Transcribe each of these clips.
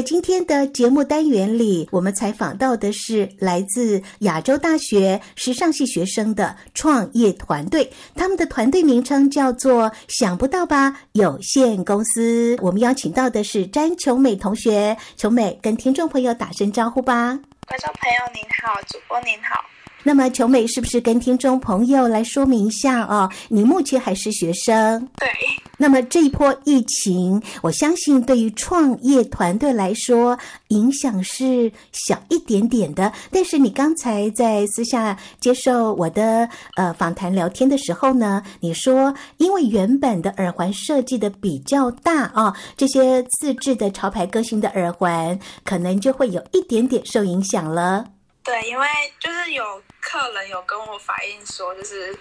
在今天的节目单元里，我们采访到的是来自亚洲大学时尚系学生的创业团队，他们的团队名称叫做“想不到吧有限公司”。我们邀请到的是詹琼美同学，琼美跟听众朋友打声招呼吧。观众朋友您好，主播您好。那么，琼美是不是跟听众朋友来说明一下哦？你目前还是学生。对。那么这一波疫情，我相信对于创业团队来说，影响是小一点点的。但是你刚才在私下接受我的呃访谈聊天的时候呢，你说因为原本的耳环设计的比较大啊、这些自制的潮牌个性的耳环，可能就会有一点点受影响了。对，因为就是有客人有跟我反映说，就是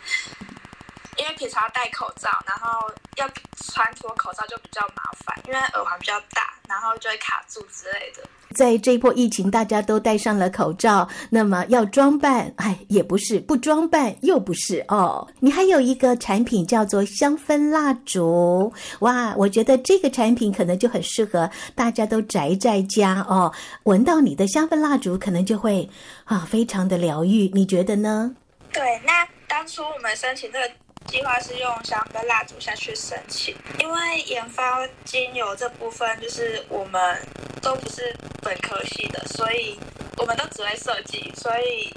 因为平常要戴口罩，然后要穿脱口罩就比较麻烦，因为耳环比较大，然后就会卡住之类的。在这一波疫情，大家都戴上了口罩，那么要装扮，哎，也不是；不装扮又不是哦。你还有一个产品叫做香氛蜡烛，哇，我觉得这个产品可能就很适合大家都宅在家哦，闻到你的香氛蜡烛，可能就会啊，非常的疗愈。你觉得呢？对，那当初我们申请这个计划是用香氛蜡烛下去申请，因为研发精油这部分就是我们都不是本科系的，所以我们都只会设计，所以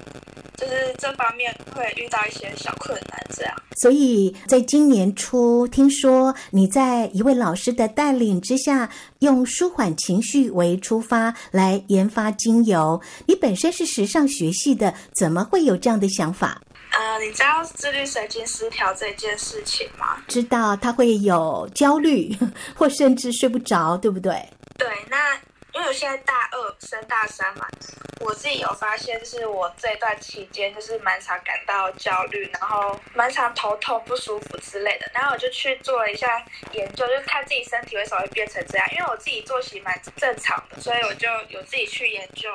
就是这方面会遇到一些小困难。这样，所以在今年初，听说你在一位老师的带领之下，用舒缓情绪为出发来研发精油。你本身是时尚学系的，怎么会有这样的想法？呃，你知道自律神经失调这件事情吗？知道，他会有焦虑，或甚至睡不着，对不对？对，那因为我现在大二升大三嘛，我自己有发现，就是我这段期间就是蛮常感到焦虑，然后蛮常头痛不舒服之类的，然后我就去做了一下研究，就看自己身体为什么会变成这样，因为我自己作息蛮正常的，所以我就有自己去研究。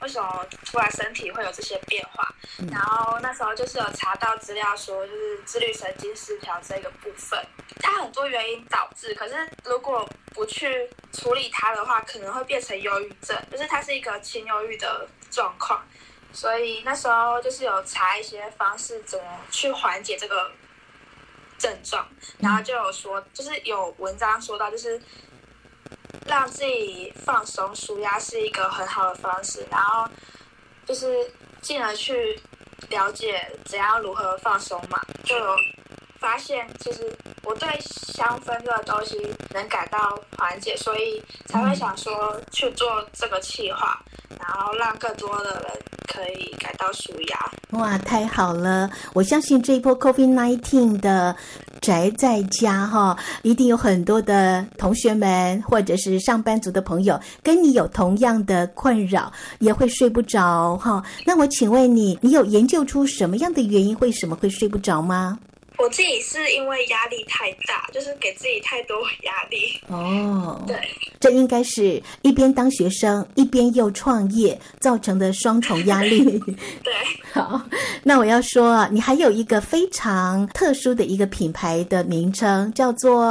为什么突然身体会有这些变化？然后那时候就是有查到资料说，就是自律神经失调这个部分，它很多原因导致。可是如果不去处理它的话，可能会变成忧郁症，就是它是一个轻忧郁的状况。所以那时候就是有查一些方式，怎么去缓解这个症状。然后就有说，就是有文章说到，就是。让自己放松、舒压是一个很好的方式，然后就是进而去了解怎样如何放松嘛，就有发现，其实我对香氛这个东西能感到缓解，所以才会想说去做这个企划，然后让更多的人可以感到舒压。哇，太好了！我相信这一波 COVID-19 的。宅在家哈，一定有很多的同学们或者是上班族的朋友跟你有同样的困扰，也会睡不着哈。那我请问你，你有研究出什么样的原因，为什么会睡不着吗？我自己是因为压力太大，就是给自己太多压力。哦，对，这应该是一边当学生一边又创业造成的双重压力。对，好，那我要说，你还有一个非常特殊的一个品牌的名称，叫做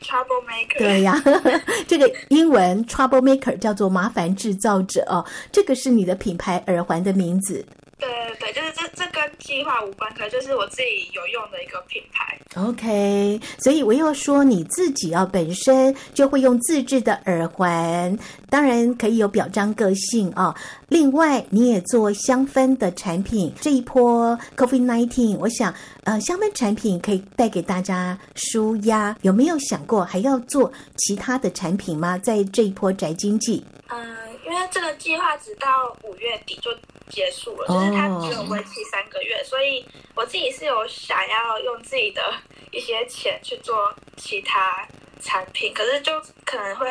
Trouble Maker。对呀，这个英文 Trouble Maker 叫做麻烦制造者哦，这个是你的品牌耳环的名字。对对对，就是这这跟计划无关，可能就是我自己有用的一个品牌。OK，所以我又说你自己啊，本身就会用自制的耳环，当然可以有表彰个性啊。另外，你也做香氛的产品。这一波 COVID-19，我想呃，香氛产品可以带给大家舒压。有没有想过还要做其他的产品吗？在这一波宅经济？嗯，因为这个计划直到五月底就。结束了，就是他只有为期三个月，oh. 所以我自己是有想要用自己的一些钱去做其他产品，可是就可能会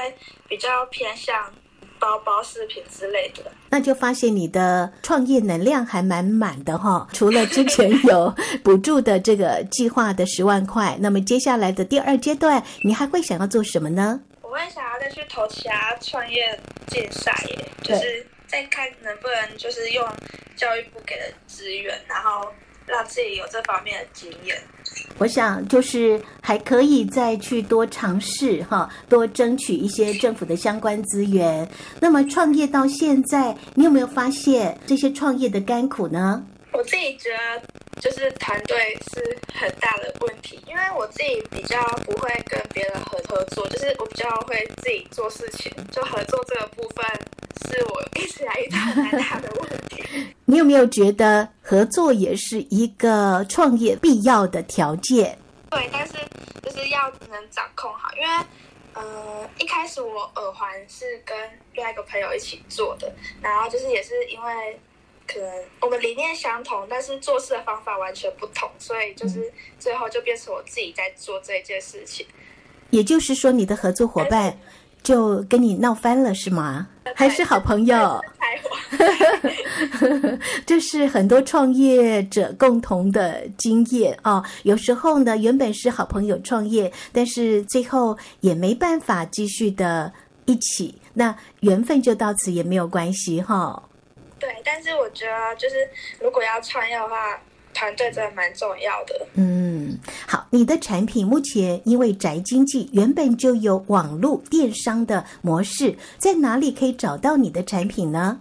比较偏向包包、饰品之类的。那就发现你的创业能量还蛮满的哈。除了之前有补助的这个计划的十万块，那么接下来的第二阶段，你还会想要做什么呢？我会想要再去投其他创业竞赛耶，就是再看能不能就是用教育部给的资源，然后让自己有这方面的经验。我想就是还可以再去多尝试哈，多争取一些政府的相关资源。那么创业到现在，你有没有发现这些创业的甘苦呢？我自己觉得就是团队是很大的问题，因为我自己比较不会跟别人合合作，就是我比较会自己做事情，就合作这个部分是我一直来遇到很大的问题。你有没有觉得合作也是一个创业必要的条件？对，但是就是要能掌控好，因为呃一开始我耳环是跟另外一个朋友一起做的，然后就是也是因为。可能我们理念相同，但是做事的方法完全不同，所以就是最后就变成我自己在做这件事情。也就是说，你的合作伙伴就跟你闹翻了，是吗？还是好朋友？这是很多创业者共同的经验哦。有时候呢，原本是好朋友创业，但是最后也没办法继续的一起，那缘分就到此也没有关系哈。哦对，但是我觉得就是如果要创业的话，团队真的蛮重要的。嗯，好，你的产品目前因为宅经济原本就有网络电商的模式，在哪里可以找到你的产品呢？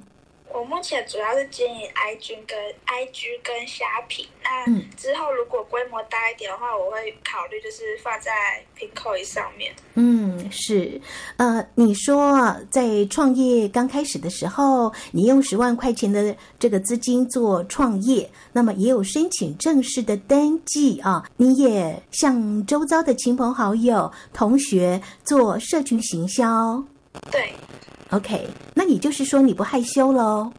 我目前主要是经营 IG 跟 IG 跟虾皮，那之后如果规模大一点的话，我会考虑就是放在 Pinkoi 上面。嗯，是，呃，你说在创业刚开始的时候，你用十万块钱的这个资金做创业，那么也有申请正式的登记啊，你也向周遭的亲朋好友、同学做社群行销。对。OK，那你就是说你不害羞喽？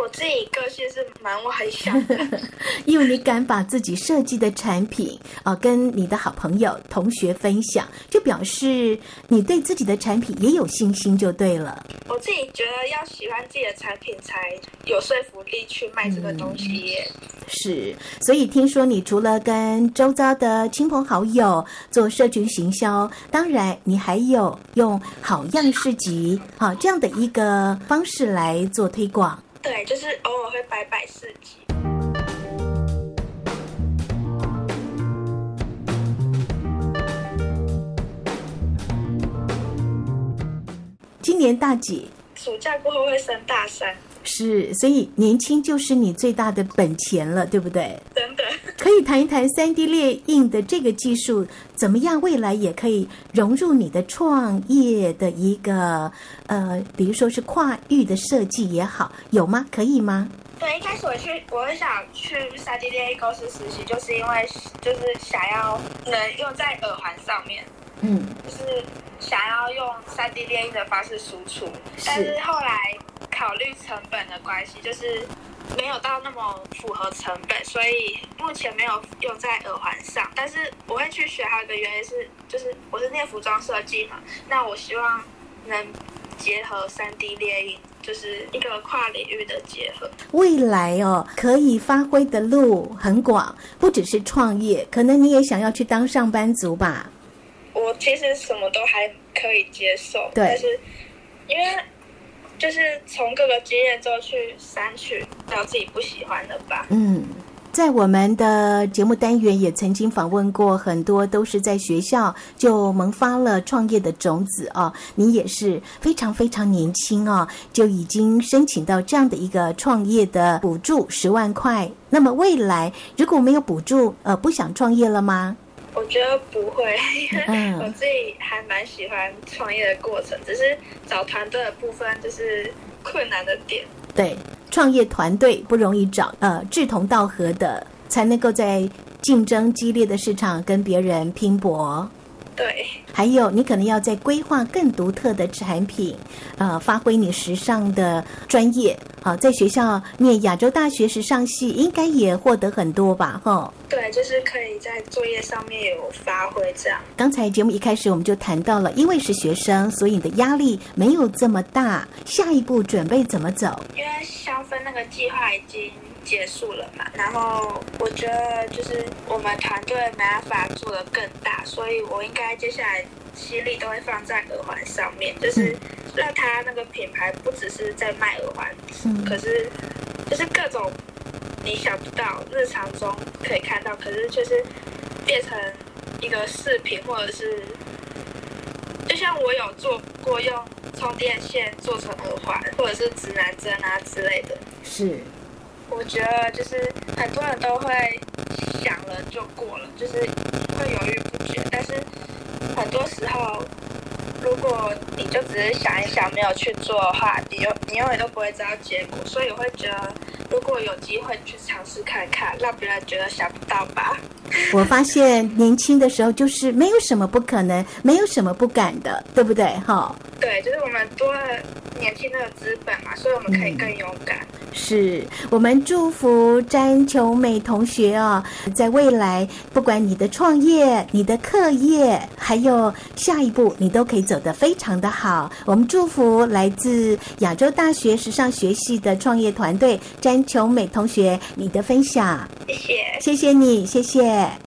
我自己个性是蛮外向的，因为你敢把自己设计的产品啊、呃、跟你的好朋友、同学分享，就表示你对自己的产品也有信心，就对了。我自己觉得要喜欢自己的产品才有说服力去卖这个东西耶。嗯、是，所以听说你除了跟周遭的亲朋好友做社群行销，当然你还有用好样市集啊这样的一个方式来做推广。对，就是偶尔会摆摆市集。今年大几？暑假过后会升大三。是，所以年轻就是你最大的本钱了，对不对？真的。可以谈一谈三 D 列印的这个技术怎么样？未来也可以融入你的创业的一个呃，比如说是跨域的设计也好，有吗？可以吗？对，一开始我去，我很想去三 D 列印公司实习，就是因为就是想要能用在耳环上面，嗯，就是想要用三 D 列印的方式输出，但是后来考虑成本的关系，就是。没有到那么符合成本，所以目前没有用在耳环上。但是我会去学，还有一个原因是，就是我是念服装设计嘛，那我希望能结合三 D 列印，就是一个跨领域的结合。未来哦，可以发挥的路很广，不只是创业，可能你也想要去当上班族吧？我其实什么都还可以接受，对，但是因为。就是从各个经验中去删去到自己不喜欢的吧。嗯，在我们的节目单元也曾经访问过很多都是在学校就萌发了创业的种子啊。你也是非常非常年轻啊，就已经申请到这样的一个创业的补助十万块。那么未来如果没有补助，呃，不想创业了吗？我觉得不会，因为我自己还蛮喜欢创业的过程，只是找团队的部分就是困难的点。对，创业团队不容易找，呃，志同道合的才能够在竞争激烈的市场跟别人拼搏。对，还有你可能要在规划更独特的产品，呃，发挥你时尚的专业。好，在学校念亚洲大学时尚系，应该也获得很多吧？哈，对，就是可以在作业上面有发挥这样。刚才节目一开始我们就谈到了，因为是学生，所以你的压力没有这么大。下一步准备怎么走？因为香氛那个计划已经结束了嘛，然后我觉得就是我们团队没办法做得更大，所以我应该接下来心力都会放在耳环上面，就是让它那个品牌不只是在卖耳环，嗯、可是就是各种你想不到日常中可以看到，可是就是变成一个饰品，或者是就像我有做过用充电线做成耳环，或者是指南针啊之类的，是。我觉得就是很多人都会想了就过了，就是会犹豫多时候，如果你就只是想一想，没有去做的话，你永你永远都不会知道结果。所以我会觉得，如果有机会去尝试看看，让别人觉得想不到吧。我发现年轻的时候就是没有什么不可能，没有什么不敢的，对不对？哈。对，就是我们多了年轻的资本嘛，所以我们可以更勇敢。嗯是我们祝福詹琼美同学哦，在未来不管你的创业、你的课业，还有下一步，你都可以走得非常的好。我们祝福来自亚洲大学时尚学系的创业团队詹琼美同学，你的分享，谢谢，谢谢你，谢谢。